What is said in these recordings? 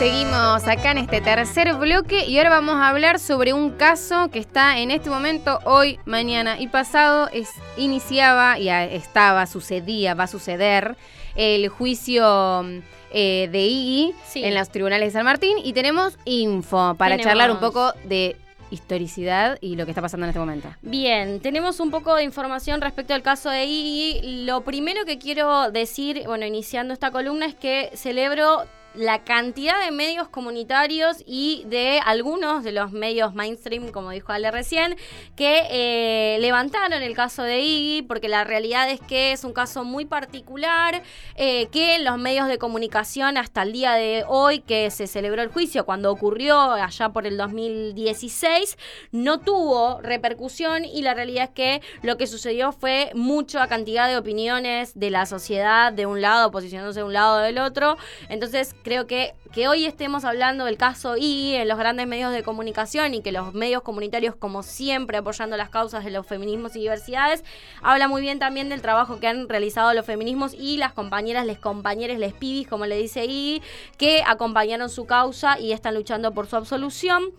Seguimos acá en este tercer bloque y ahora vamos a hablar sobre un caso que está en este momento, hoy, mañana y pasado, es, iniciaba, y estaba, sucedía, va a suceder el juicio eh, de Iggy en los tribunales de San Martín y tenemos info para charlar un poco de historicidad y lo que está pasando en este momento. Bien, tenemos un poco de información respecto al caso de Iggy. Lo primero que quiero decir, bueno, iniciando esta columna, es que celebro la cantidad de medios comunitarios y de algunos de los medios mainstream, como dijo Ale recién, que eh, levantaron el caso de Iggy, porque la realidad es que es un caso muy particular, eh, que los medios de comunicación hasta el día de hoy que se celebró el juicio, cuando ocurrió allá por el 2016, no tuvo repercusión y la realidad es que lo que sucedió fue mucha cantidad de opiniones de la sociedad de un lado, posicionándose de un lado o del otro. Entonces, creo que, que hoy estemos hablando del caso I en los grandes medios de comunicación y que los medios comunitarios, como siempre, apoyando las causas de los feminismos y diversidades, habla muy bien también del trabajo que han realizado los feminismos y las compañeras, les compañeros, les pibis, como le dice I, que acompañaron su causa y están luchando por su absolución.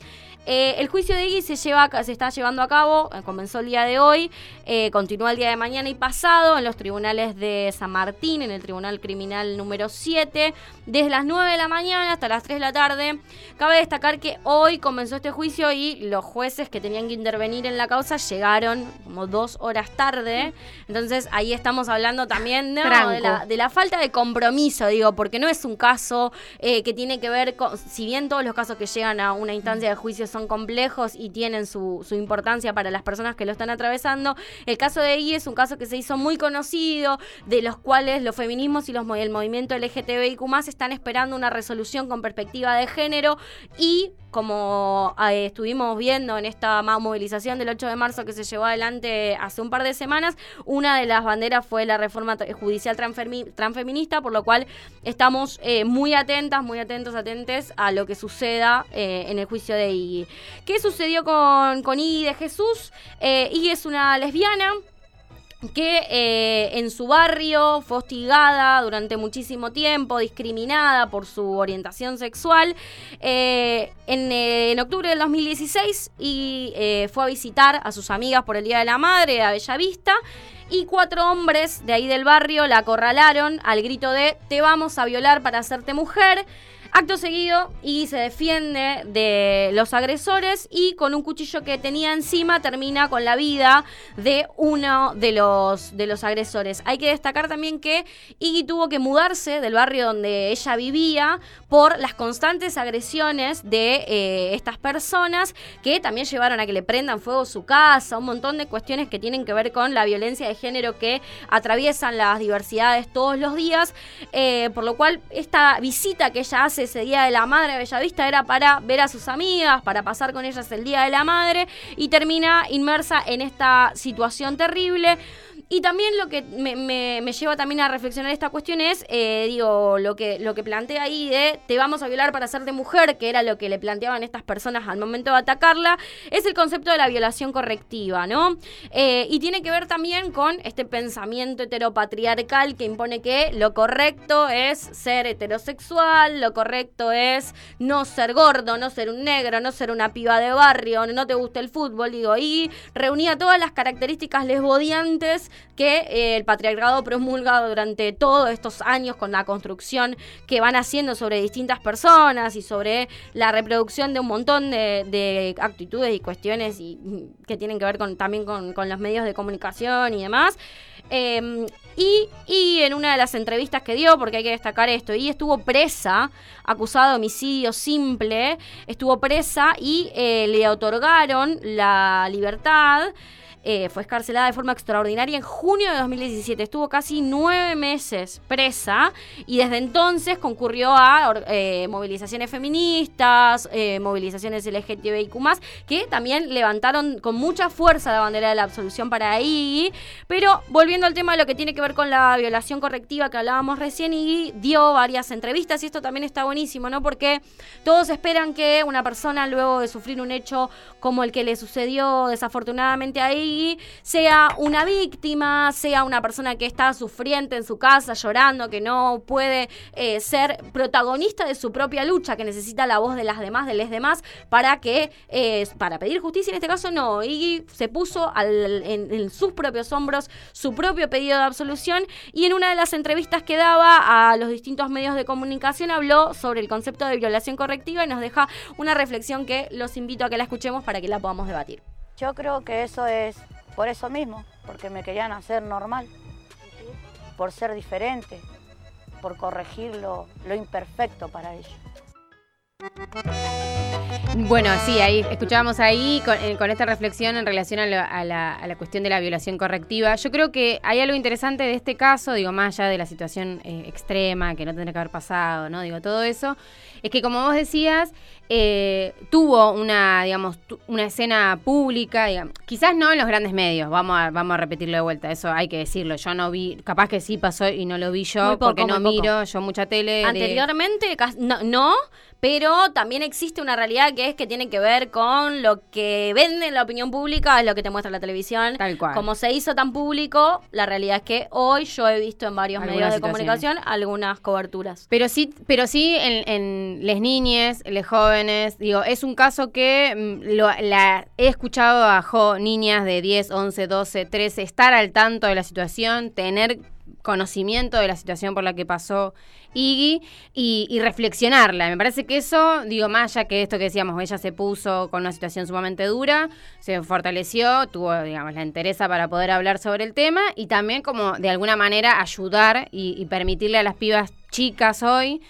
Eh, el juicio de Iggy se, lleva, se está llevando a cabo, eh, comenzó el día de hoy, eh, continúa el día de mañana y pasado en los tribunales de San Martín, en el Tribunal Criminal número 7, desde las 9 de la mañana hasta las 3 de la tarde. Cabe destacar que hoy comenzó este juicio y los jueces que tenían que intervenir en la causa llegaron como dos horas tarde. Entonces ahí estamos hablando también de, la, de, la, falta de compromiso, digo, porque no es un caso que tiene que ver con, si bien todos los casos que llegan a una instancia de juicio son complejos y tienen su, importancia para las personas que lo están atravesando. El caso de I es un caso que se hizo muy conocido, de los cuales los feminismos y los, el movimiento LGTBIQ están esperando una resolución con perspectiva de género y como eh, estuvimos viendo en esta movilización del 8 de marzo que se llevó adelante hace un par de semanas, una de las banderas fue la reforma judicial transfeminista, por lo cual estamos eh, muy atentas, muy atentos, atentes a lo que suceda eh, en el juicio de Iggy. ¿Qué sucedió con, con Iggy de Jesús? Iggy es una lesbiana que eh, en su barrio fue hostigada durante muchísimo tiempo, discriminada por su orientación sexual. Eh, en, octubre del 2016 y eh, fue a visitar a sus amigas por el Día de la Madre a Bellavista. Y cuatro hombres de ahí del barrio la acorralaron al grito de te vamos a violar para hacerte mujer. Acto seguido, y se defiende de los agresores y con un cuchillo que tenía encima termina con la vida de uno de los, de los agresores. Hay que destacar también que Iggy tuvo que mudarse del barrio donde ella vivía por las constantes agresiones de eh, estas personas que también llevaron a que le prendan fuego su casa, un montón de cuestiones que tienen que ver con la violencia de género que atraviesan las diversidades todos los días, eh, por lo cual esta visita que ella hace ese Día de la Madre de Bellavista era para ver a sus amigas, para pasar con ellas el Día de la Madre y termina inmersa en esta situación terrible. Y también lo que me, lleva también a reflexionar esta cuestión es, eh, digo, lo que, lo que plantea ahí de te vamos a violar para hacerte mujer, que era lo que le planteaban estas personas al momento de atacarla, es el concepto de la violación correctiva, ¿no? Eh, y tiene que ver también con este pensamiento heteropatriarcal que impone que lo correcto es ser heterosexual, lo correcto es no ser gordo, no ser un negro, no ser una piba de barrio, no te gusta el fútbol, digo, y reunía todas las características lesbodiantes que eh, el patriarcado promulga durante todos estos años con la construcción que van haciendo sobre distintas personas y sobre la reproducción de un montón de, actitudes y cuestiones y, mm, que tienen que ver con, también con, los medios de comunicación y demás. Em, y, en una de las entrevistas que dio, porque hay que destacar esto, y estuvo presa, acusada de homicidio simple, estuvo presa y eh, le otorgaron la libertad eh, fue escarcelada de forma extraordinaria en junio de 2017. Estuvo casi nueve meses presa y desde entonces concurrió a eh, movilizaciones feministas, eh, movilizaciones LGTBIQ, que también levantaron con mucha fuerza la bandera de la absolución para ahí. Pero volviendo al tema de lo que tiene que ver con la violación correctiva que hablábamos recién, y dio varias entrevistas y esto también está buenísimo, ¿no? Porque todos esperan que una persona luego de sufrir un hecho como el que le sucedió desafortunadamente a Iggy sea una víctima, sea una persona que está sufriente en su casa, llorando, que no puede eh, ser protagonista de su propia lucha, que necesita la voz de las demás, de los demás, para que, eh, para pedir justicia. En este caso no, Iggy se puso en sus propios hombros su propio pedido de absolución y en una de las entrevistas que daba a los distintos medios de comunicación habló sobre el concepto de violación correctiva y nos deja una reflexión que los invito a que la escuchemos para que la podamos debatir. Yo creo que eso es por eso mismo, porque me querían hacer normal, por ser diferente, por corregir lo, imperfecto para ellos. Bueno, sí, ahí escuchábamos ahí eh, con, esta reflexión en relación a la, cuestión de la violación correctiva. Yo creo que hay algo interesante de este caso, digo, más allá de la situación eh, extrema que no tendría que haber pasado, ¿no? Digo, todo eso, es que como vos decías, eh, tuvo una, digamos, una escena pública, digamos, quizás no en los grandes medios, vamos a, vamos a repetirlo de vuelta, eso hay que decirlo. Yo no vi, capaz que sí pasó y no lo vi yo, porque no miro yo mucha tele. Anteriormente, no, pero también existe una realidad que es que tiene que ver con lo que vende en la opinión pública, es lo que te muestra la televisión. Tal cual. Como se hizo tan público, la realidad es que hoy yo he visto en varios medios de comunicación algunas coberturas. Pero sí, pero sí en, en les niñes, les jóvenes, digo, es un caso que mm, lo, la, he escuchado a niñas de 10, 11, 12, 13, estar al tanto de la situación, tener conocimiento de la situación por la que pasó Iggy y, reflexionarla. Me parece que eso, digo, más allá que esto que decíamos, ella se puso con una situación sumamente dura, se fortaleció, tuvo, digamos, la entereza para poder hablar sobre el tema y también como de alguna manera ayudar y permitirle a las pibas chicas hoy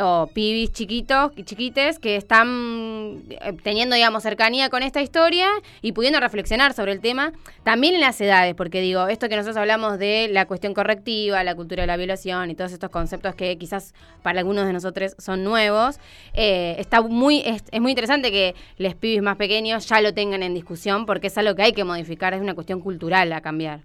o pibis chiquitos, chiquites, que están eh, teniendo, digamos, cercanía con esta historia y pudiendo reflexionar sobre el tema, también en las edades, porque digo, esto que nosotros hablamos de la cuestión correctiva, la cultura de la violación y todos estos conceptos que quizás para algunos de nosotros son nuevos, eh, está muy, es, muy interesante que los pibis más pequeños ya lo tengan en discusión, porque es algo que hay que modificar, es una cuestión cultural a cambiar.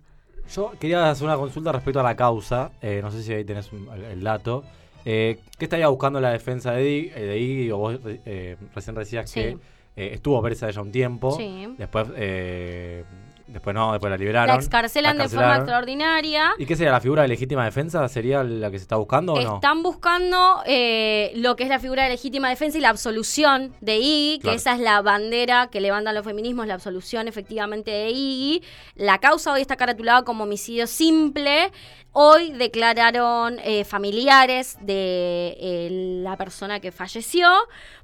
Yo quería hacer una consulta respecto a la causa, eh, no sé si ahí tenés el dato. Eh, ¿Qué estaría buscando la defensa de Iggy? o vos eh, recién decías que eh, estuvo presa ella un tiempo. Después, eh, después no, después la liberaron. La excarcelan, de forma extraordinaria. ¿Y qué sería la figura de legítima defensa? ¿Sería la que se está buscando o no? Están buscando lo que es la figura de legítima defensa y la absolución de Iggy, que esa es la bandera que levantan los feminismos, la absolución efectivamente de Iggy. La causa hoy está caratulada como homicidio simple. Hoy declararon eh, familiares de eh, la persona que falleció,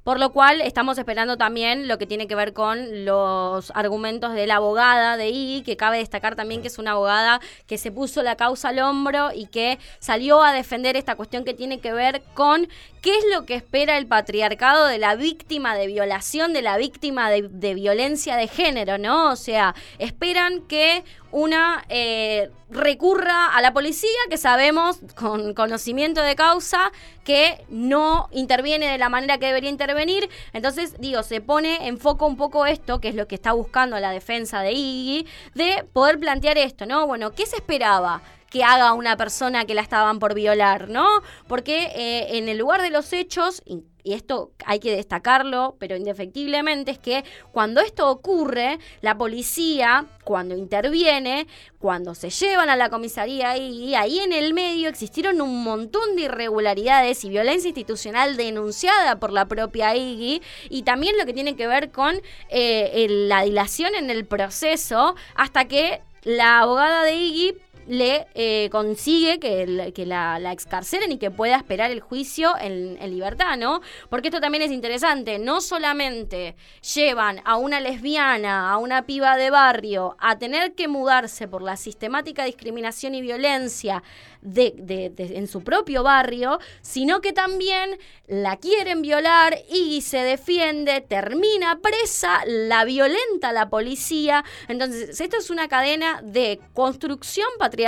por lo cual estamos esperando también lo que tiene que ver con los argumentos de la abogada de Que cabe destacar también que es una abogada que se puso la causa al hombro y que salió a defender esta cuestión que tiene que ver con qué es lo que espera el patriarcado de la víctima de violación, de la víctima de, violencia de género, ¿no? O sea, esperan que una eh, recurra a la policía, que sabemos con conocimiento de causa que no interviene de la manera que debería intervenir. Entonces, digo, se pone en foco un poco esto, que es lo que está buscando la defensa de Iggy, de poder plantear esto, ¿no? Bueno, ¿qué se esperaba? Que haga una persona que la estaban por violar, ¿no? Porque eh, en el lugar de los hechos, y esto hay que destacarlo, pero indefectiblemente es que cuando esto ocurre, la policía, cuando interviene, cuando se llevan a la comisaría y ahí en el medio existieron un montón de irregularidades y violencia institucional denunciada por la propia IGI y también lo que tiene que ver con eh, la dilación en el proceso hasta que la abogada de Iggy le eh, consigue que, que la, la, excarcelen y que pueda esperar el juicio en, libertad, ¿no? Porque esto también es interesante, no solamente llevan a una lesbiana, a una piba de barrio, a tener que mudarse por la sistemática discriminación y violencia en su propio barrio, sino que también la quieren violar y se defiende, termina presa, la violenta la policía. Entonces, esto es una cadena de construcción patriarcal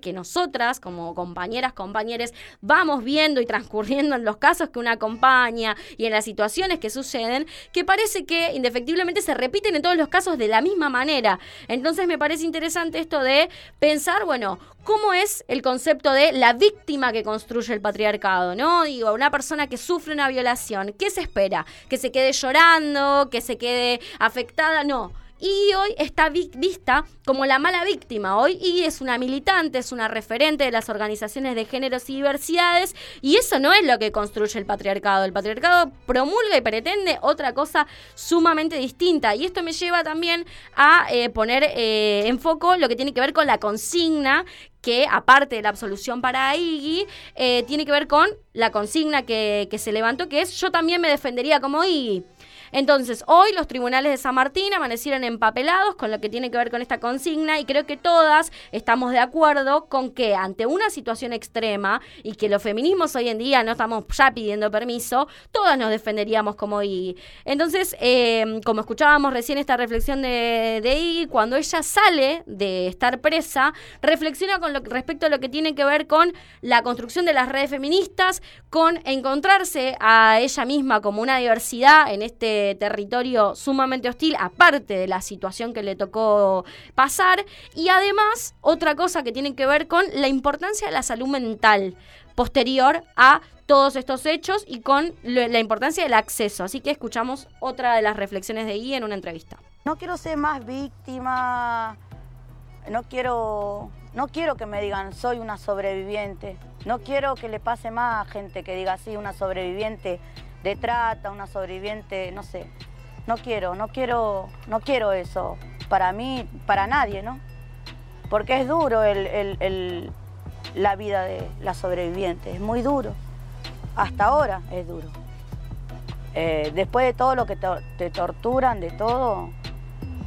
que nosotras, como compañeras, compañeros, vamos viendo y transcurriendo en los casos que una acompaña y en las situaciones que suceden, que parece que indefectiblemente se repiten en todos los casos de la misma manera. Entonces me parece interesante esto de pensar, bueno, ¿cómo es el concepto de la víctima que construye el patriarcado? ¿No? Digo, una persona que sufre una violación, ¿qué se espera? ¿Que se quede llorando? ¿Que se quede afectada? No. Y hoy está vi- vista como la mala víctima. Hoy y es una militante, es una referente de las organizaciones de géneros y diversidades. Y eso no es lo que construye el patriarcado. El patriarcado promulga y pretende otra cosa sumamente distinta. Y esto me lleva también a eh, poner eh, en foco lo que tiene que ver con la consigna que aparte de la absolución para Iggy, eh, tiene que ver con la consigna que, que se levantó, que es yo también me defendería como Iggy. Entonces, hoy los tribunales de San Martín amanecieron empapelados con lo que tiene que ver con esta consigna y creo que todas estamos de acuerdo con que ante una situación extrema y que los feminismos hoy en día no estamos ya pidiendo permiso, todas nos defenderíamos como Iggy. Entonces, eh, como escuchábamos recién esta reflexión de, de cuando ella sale de estar presa, reflexiona con lo, respecto a lo que tiene que ver con la construcción de las redes feministas, con encontrarse a ella misma como una diversidad en este territorio sumamente hostil, aparte de la situación que le tocó pasar, y además otra cosa que tiene que ver con la importancia de la salud mental posterior a todos estos hechos y con la importancia del acceso. Así que escuchamos otra de las reflexiones de Guy en una entrevista. No quiero ser más víctima, no quiero, no quiero que me digan soy una sobreviviente, no quiero que le pase más a gente que diga así, una sobreviviente de trata, una sobreviviente, no sé. No quiero, no quiero, no quiero eso para mí, para nadie, ¿no? Porque es duro el- el- la vida de la sobreviviente, es muy duro. Hasta ahora es duro. Eh, después de todo lo que te, torturan, de todo,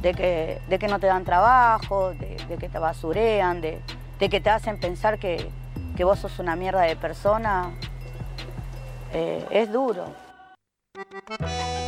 de que, de que no te dan trabajo, de, que te basurean, de, de que te hacen pensar que, que vos sos una mierda de persona, eh, es duro. Thank you.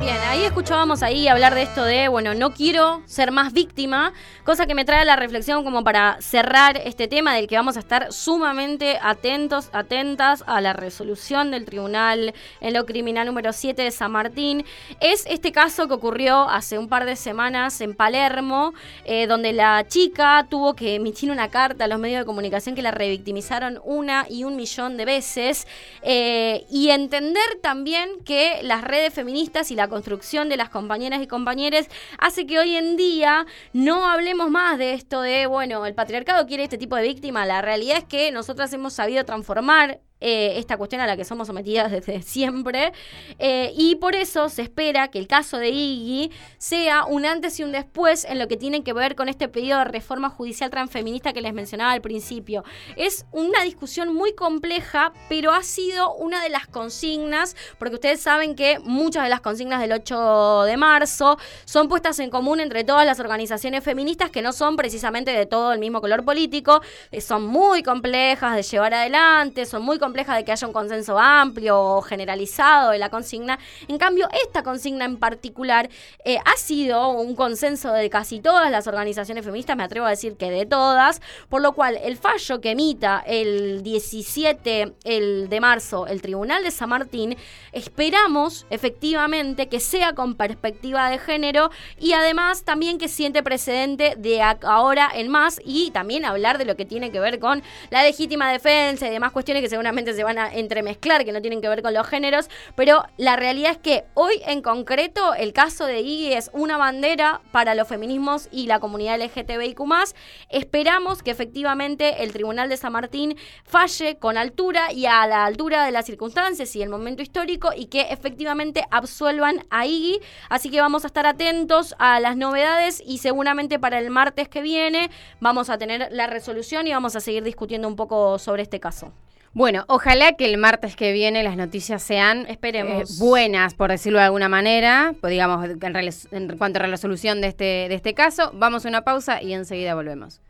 Bien, ahí escuchábamos ahí hablar de esto de, bueno, no quiero ser más víctima, cosa que me trae a la reflexión como para cerrar este tema del que vamos a estar sumamente atentos, atentas a la resolución del tribunal en lo criminal número 7 de San Martín. Es este caso que ocurrió hace un par de semanas en Palermo, eh, donde la chica tuvo que emitir una carta a los medios de comunicación que la revictimizaron una y un millón de veces eh, y entender también que las redes feministas y la construcción de las compañeras y compañeros hace que hoy en día no hablemos más de esto de, bueno, el patriarcado quiere este tipo de víctima. La realidad es que nosotras hemos sabido transformar eh, esta cuestión a la que somos sometidas desde siempre. eh, y por eso se espera que el caso de Iggy sea un antes y un después en lo que tiene que ver con este pedido de reforma judicial transfeminista que les mencionaba al principio. Es una discusión muy compleja, pero ha sido una de las consignas, porque ustedes saben que muchas de las consignas del 8 de marzo son puestas en común entre todas las organizaciones feministas que no son precisamente de todo el mismo color político, eh, son muy complejas de llevar adelante, son muy complejas de que haya un consenso amplio o generalizado de la consigna. En cambio, esta consigna en particular eh, ha sido un consenso de casi todas las organizaciones feministas, me atrevo a decir que de todas, por lo cual el fallo que emita el 17 el de marzo el Tribunal de San Martín, esperamos efectivamente que sea con perspectiva de género y además también que siente precedente de ahora en más y también hablar de lo que tiene que ver con la legítima defensa y demás cuestiones que seguramente se van a entremezclar, que no tienen que ver con los géneros, pero la realidad es que hoy en concreto el caso de Iggy es una bandera para los feminismos y la comunidad LGTBIQ+. Esperamos que efectivamente el Tribunal de San Martín falle con altura y a la altura de las circunstancias y el momento histórico y que efectivamente absuelvan a Iggy. Así que vamos a estar atentos a las novedades y seguramente para el martes que viene vamos a tener la resolución y vamos a seguir discutiendo un poco sobre este caso. Bueno, ojalá que el martes que viene las noticias sean Esperemos. eh, buenas, por decirlo de alguna manera, pues digamos, en, en cuanto a la resolución de este, de este caso. Vamos a una pausa y enseguida volvemos.